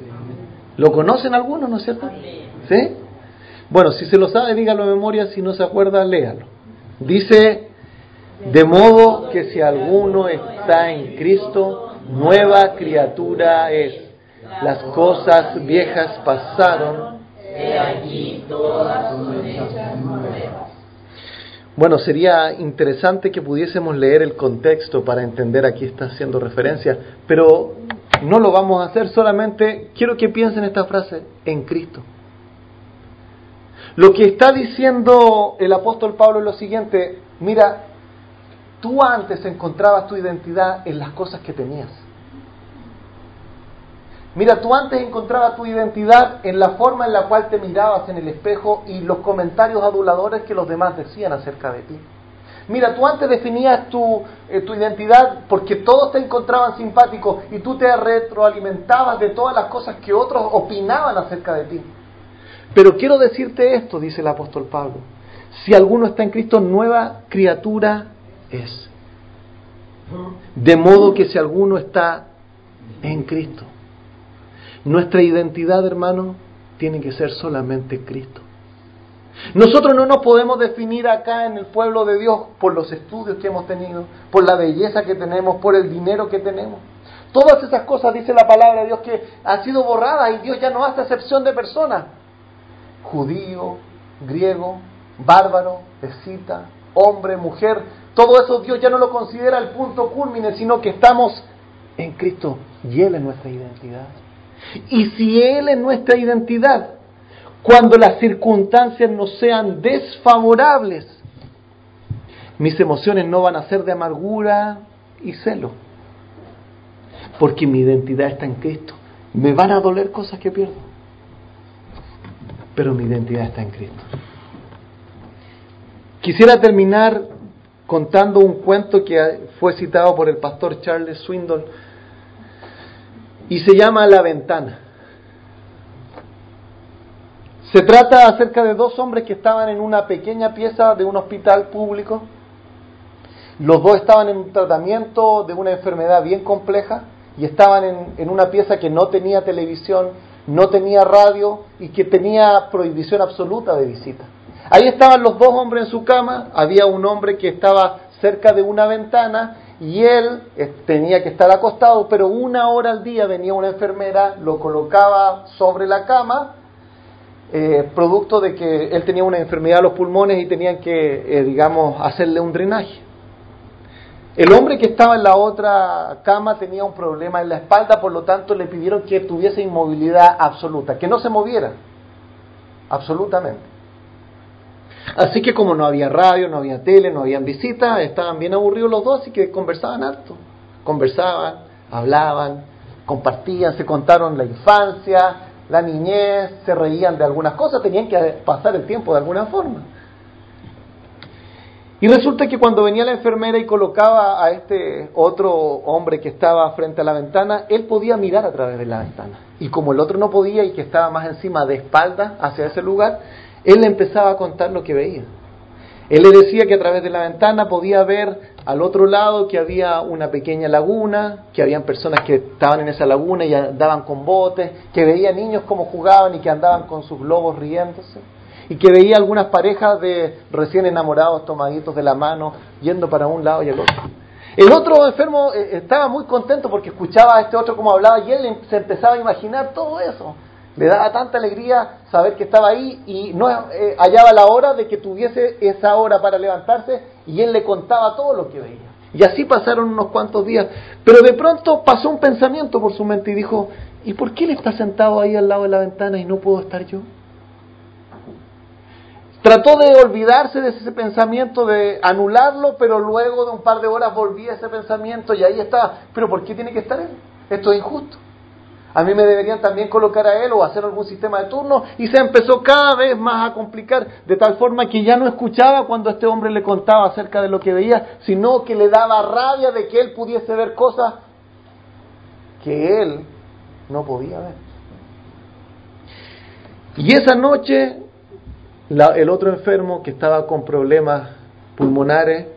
¿Lo conocen algunos, no es cierto? ¿Sí? Bueno, si se lo sabe, dígalo de memoria, si no se acuerda, léalo. Dice, de modo que si alguno está en Cristo, nueva criatura es. Las cosas viejas pasaron. todas son hechas nuevas. Bueno, sería interesante que pudiésemos leer el contexto para entender a qué está haciendo referencia, pero no lo vamos a hacer, solamente quiero que piensen esta frase, en Cristo. Lo que está diciendo el apóstol Pablo es lo siguiente, mira, tú antes encontrabas tu identidad en las cosas que tenías. Mira, tú antes encontrabas tu identidad en la forma en la cual te mirabas en el espejo y los comentarios aduladores que los demás decían acerca de ti. Mira, tú antes definías tu, eh, tu identidad porque todos te encontraban simpático y tú te retroalimentabas de todas las cosas que otros opinaban acerca de ti. Pero quiero decirte esto, dice el apóstol Pablo. Si alguno está en Cristo, nueva criatura es. De modo que si alguno está en Cristo, nuestra identidad, hermano, tiene que ser solamente Cristo. Nosotros no nos podemos definir acá en el pueblo de Dios por los estudios que hemos tenido, por la belleza que tenemos, por el dinero que tenemos. Todas esas cosas, dice la palabra de Dios, que han sido borradas y Dios ya no hace excepción de personas. Judío, griego, bárbaro, escita, hombre, mujer, todo eso Dios ya no lo considera el punto culmine, sino que estamos en Cristo y Él es nuestra identidad. Y si Él es nuestra identidad, cuando las circunstancias nos sean desfavorables, Mis emociones no van a ser de amargura y celo, porque mi identidad está en Cristo. Me van a doler cosas que pierdo, pero mi identidad está en Cristo. Quisiera terminar contando un cuento que fue citado por el pastor Charles Swindon y se llama La ventana. Se trata acerca de dos hombres que estaban en una pequeña pieza de un hospital público. Los dos estaban en un tratamiento de una enfermedad bien compleja y estaban en, en una pieza que no tenía televisión, no tenía radio y que tenía prohibición absoluta de visita. Ahí estaban los dos hombres en su cama, había un hombre que estaba cerca de una ventana y él eh, tenía que estar acostado, pero una hora al día venía una enfermera, lo colocaba sobre la cama, eh, producto de que él tenía una enfermedad de los pulmones y tenían que, eh, digamos, hacerle un drenaje. El hombre que estaba en la otra cama tenía un problema en la espalda, por lo tanto le pidieron que tuviese inmovilidad absoluta, que no se moviera, absolutamente. Así que como no había radio, no había tele, no habían visitas, estaban bien aburridos los dos y que conversaban harto. Conversaban, hablaban, compartían, se contaron la infancia, la niñez, se reían de algunas cosas, tenían que pasar el tiempo de alguna forma. Y resulta que cuando venía la enfermera y colocaba a este otro hombre que estaba frente a la ventana, él podía mirar a través de la ventana. Y como el otro no podía y que estaba más encima de espalda hacia ese lugar, él le empezaba a contar lo que veía. Él le decía que a través de la ventana podía ver al otro lado que había una pequeña laguna, que habían personas que estaban en esa laguna y andaban con botes, que veía niños como jugaban y que andaban con sus globos riéndose, y que veía algunas parejas de recién enamorados tomaditos de la mano yendo para un lado y el otro. El otro enfermo eh, estaba muy contento porque escuchaba a este otro como hablaba y él se empezaba a imaginar todo eso. Le daba tanta alegría saber que estaba ahí y no eh, hallaba la hora de que tuviese esa hora para levantarse y él le contaba todo lo que veía. Y así pasaron unos cuantos días. Pero de pronto pasó un pensamiento por su mente y dijo, ¿y por qué él está sentado ahí al lado de la ventana y no puedo estar yo? Trató de olvidarse de ese pensamiento, de anularlo, pero luego de un par de horas volvía ese pensamiento y ahí estaba. ¿Pero por qué tiene que estar él? Esto es injusto a mí me deberían también colocar a él o hacer algún sistema de turno y se empezó cada vez más a complicar de tal forma que ya no escuchaba cuando este hombre le contaba acerca de lo que veía, sino que le daba rabia de que él pudiese ver cosas que él no podía ver. Y esa noche el otro enfermo que estaba con problemas pulmonares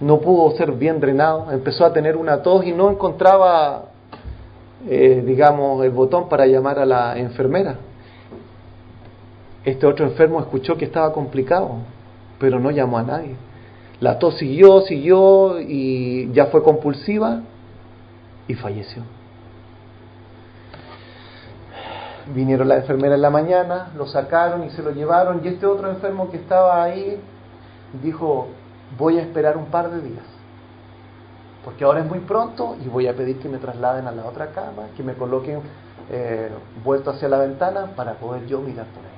no pudo ser bien drenado, empezó a tener una tos y no encontraba, eh, digamos, el botón para llamar a la enfermera. Este otro enfermo escuchó que estaba complicado, pero no llamó a nadie. La tos siguió, siguió y ya fue compulsiva y falleció. Vinieron la enfermera en la mañana, lo sacaron y se lo llevaron y este otro enfermo que estaba ahí dijo, voy a esperar un par de días, porque ahora es muy pronto y voy a pedir que me trasladen a la otra cama, que me coloquen eh, vuelto hacia la ventana para poder yo mirar por ahí.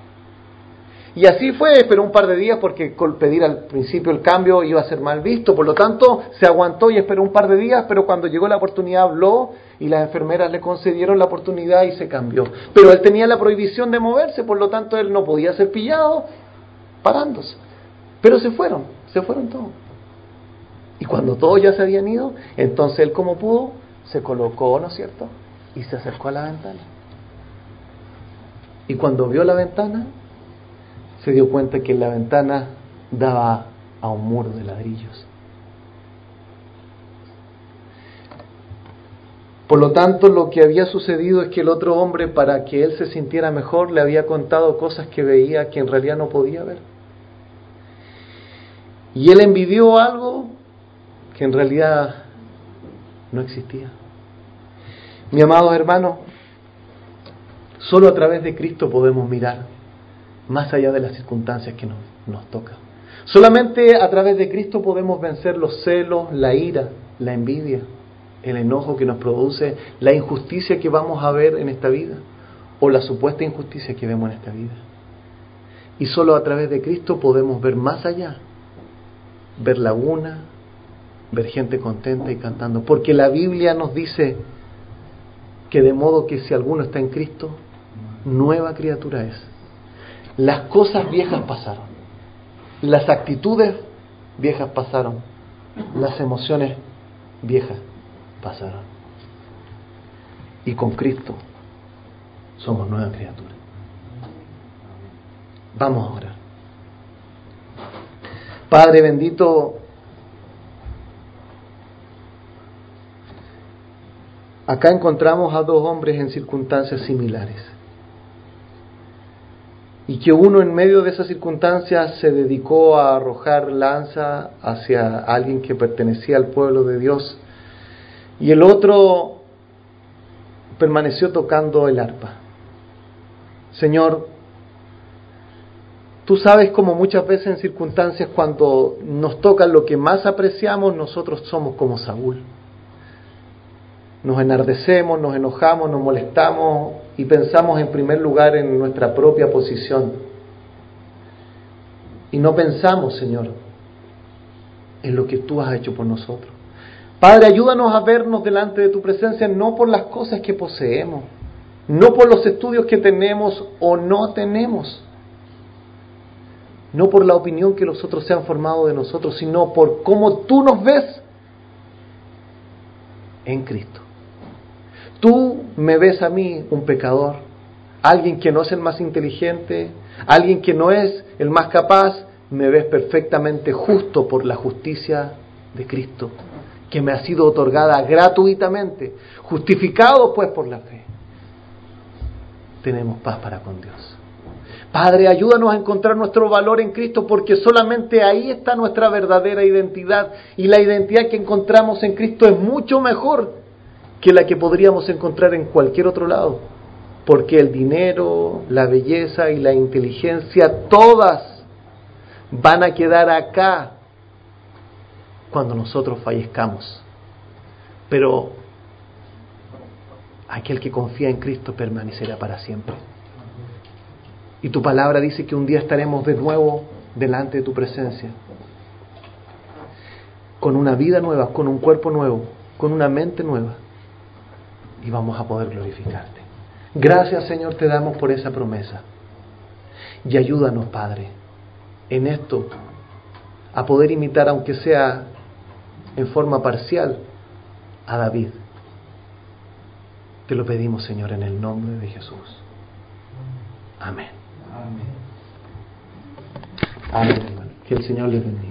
Y así fue, esperó un par de días porque pedir al principio el cambio iba a ser mal visto, por lo tanto se aguantó y esperó un par de días, pero cuando llegó la oportunidad habló y las enfermeras le concedieron la oportunidad y se cambió. Pero él tenía la prohibición de moverse, por lo tanto él no podía ser pillado parándose. Pero se fueron se fueron todos. Y cuando todos ya se habían ido, entonces él como pudo, se colocó, ¿no es cierto? Y se acercó a la ventana. Y cuando vio la ventana, se dio cuenta que la ventana daba a un muro de ladrillos. Por lo tanto, lo que había sucedido es que el otro hombre, para que él se sintiera mejor, le había contado cosas que veía que en realidad no podía ver. Y él envidió algo que en realidad no existía. Mi amado hermano, solo a través de Cristo podemos mirar más allá de las circunstancias que nos, nos tocan. Solamente a través de Cristo podemos vencer los celos, la ira, la envidia, el enojo que nos produce, la injusticia que vamos a ver en esta vida o la supuesta injusticia que vemos en esta vida. Y solo a través de Cristo podemos ver más allá, ver laguna, ver gente contenta y cantando. Porque la Biblia nos dice que de modo que si alguno está en Cristo, nueva criatura es. Las cosas viejas pasaron, las actitudes viejas pasaron, las emociones viejas pasaron. Y con Cristo somos nueva criatura. Vamos a orar. Padre bendito, acá encontramos a dos hombres en circunstancias similares. Y que uno en medio de esas circunstancias se dedicó a arrojar lanza hacia alguien que pertenecía al pueblo de Dios. Y el otro permaneció tocando el arpa. Señor, Tú sabes como muchas veces en circunstancias cuando nos toca lo que más apreciamos, nosotros somos como Saúl. Nos enardecemos, nos enojamos, nos molestamos y pensamos en primer lugar en nuestra propia posición. Y no pensamos, Señor, en lo que tú has hecho por nosotros. Padre, ayúdanos a vernos delante de tu presencia no por las cosas que poseemos, no por los estudios que tenemos o no tenemos no por la opinión que los otros se han formado de nosotros, sino por cómo tú nos ves en Cristo. Tú me ves a mí un pecador, alguien que no es el más inteligente, alguien que no es el más capaz, me ves perfectamente justo por la justicia de Cristo, que me ha sido otorgada gratuitamente, justificado pues por la fe. Tenemos paz para con Dios. Padre, ayúdanos a encontrar nuestro valor en Cristo porque solamente ahí está nuestra verdadera identidad y la identidad que encontramos en Cristo es mucho mejor que la que podríamos encontrar en cualquier otro lado. Porque el dinero, la belleza y la inteligencia, todas van a quedar acá cuando nosotros fallezcamos. Pero aquel que confía en Cristo permanecerá para siempre. Y tu palabra dice que un día estaremos de nuevo delante de tu presencia, con una vida nueva, con un cuerpo nuevo, con una mente nueva, y vamos a poder glorificarte. Gracias Señor te damos por esa promesa. Y ayúdanos, Padre, en esto, a poder imitar, aunque sea en forma parcial, a David. Te lo pedimos, Señor, en el nombre de Jesús. Amén. Amén. Que el Señor les bendiga.